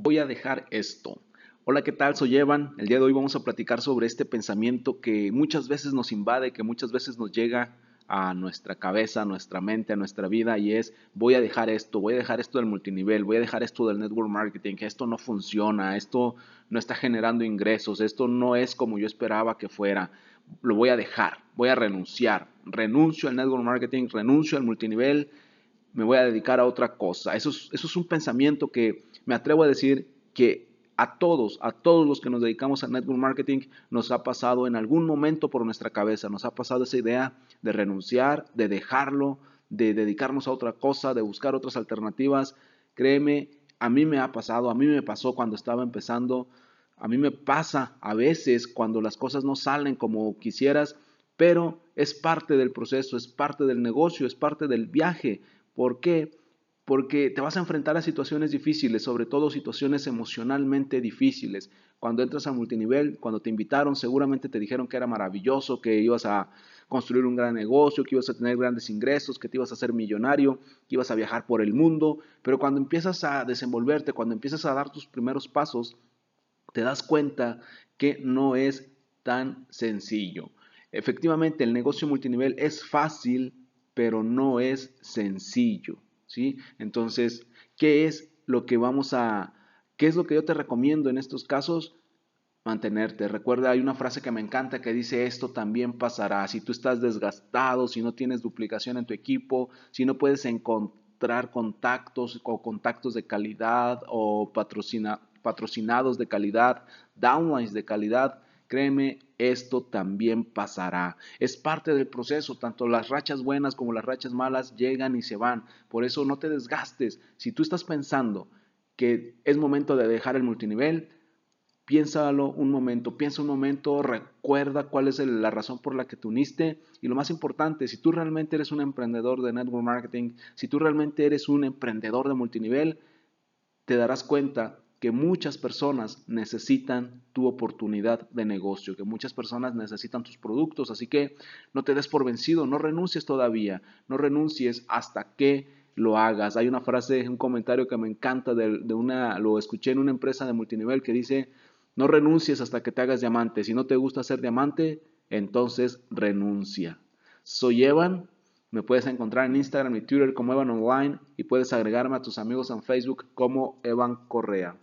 voy a dejar esto. Hola, ¿qué tal? Soy Evan. El día de hoy vamos a platicar sobre este pensamiento que muchas veces nos invade, que muchas veces nos llega a nuestra cabeza, a nuestra mente, a nuestra vida y es voy a dejar esto, voy a dejar esto del multinivel, voy a dejar esto del network marketing, que esto no funciona, esto no está generando ingresos, esto no es como yo esperaba que fuera, lo voy a dejar, voy a renunciar, renuncio al network marketing, renuncio al multinivel, me voy a dedicar a otra cosa. Eso es, un pensamiento que me atrevo a decir que a todos, a todos los que nos dedicamos al network marketing, nos ha pasado en algún momento por nuestra cabeza, nos ha pasado esa idea de renunciar, de dejarlo, de dedicarnos a otra cosa, de buscar otras alternativas. Créeme, a mí me ha pasado, a mí me pasó cuando estaba empezando, a mí me pasa a veces cuando las cosas no salen como quisieras, pero es parte del proceso, es parte del negocio, es parte del viaje. ¿Por qué? Porque te vas a enfrentar a situaciones difíciles, sobre todo situaciones emocionalmente difíciles. Cuando entras a multinivel, cuando te invitaron, seguramente te dijeron que era maravilloso, que ibas a construir un gran negocio, que ibas a tener grandes ingresos, que te ibas a hacer millonario, que ibas a viajar por el mundo. Pero cuando empiezas a desenvolverte, cuando empiezas a dar tus primeros pasos, te das cuenta que no es tan sencillo. Efectivamente, el negocio multinivel es fácil, pero no es sencillo, ¿sí? Entonces, ¿qué es lo que vamos a, qué es lo que yo te recomiendo en estos casos? Mantenerte. Recuerda, hay una frase que me encanta que dice, esto también pasará. Si tú estás desgastado, si no tienes duplicación en tu equipo, si no puedes encontrar contactos o contactos de calidad o patrocinados de calidad, downlines de calidad, Créeme, esto también pasará. Es parte del proceso, tanto las rachas buenas como las rachas malas llegan y se van. Por eso no te desgastes. Si tú estás pensando que es momento de dejar el multinivel, piénsalo un momento, piensa un momento, recuerda cuál es la razón por la que te uniste y lo más importante, si tú realmente eres un emprendedor de network marketing, si tú realmente eres un emprendedor de multinivel, te darás cuenta que muchas personas necesitan tu oportunidad de negocio, que muchas personas necesitan tus productos, así que no te des por vencido, no renuncies todavía, no renuncies hasta que lo hagas. Hay una frase, un comentario que me encanta de, una, lo escuché en una empresa de multinivel que dice, no renuncies hasta que te hagas diamante, si no te gusta ser diamante, entonces renuncia. Soy Evan, me puedes encontrar en Instagram y Twitter como Evan Online y puedes agregarme a tus amigos en Facebook como Evan Correa.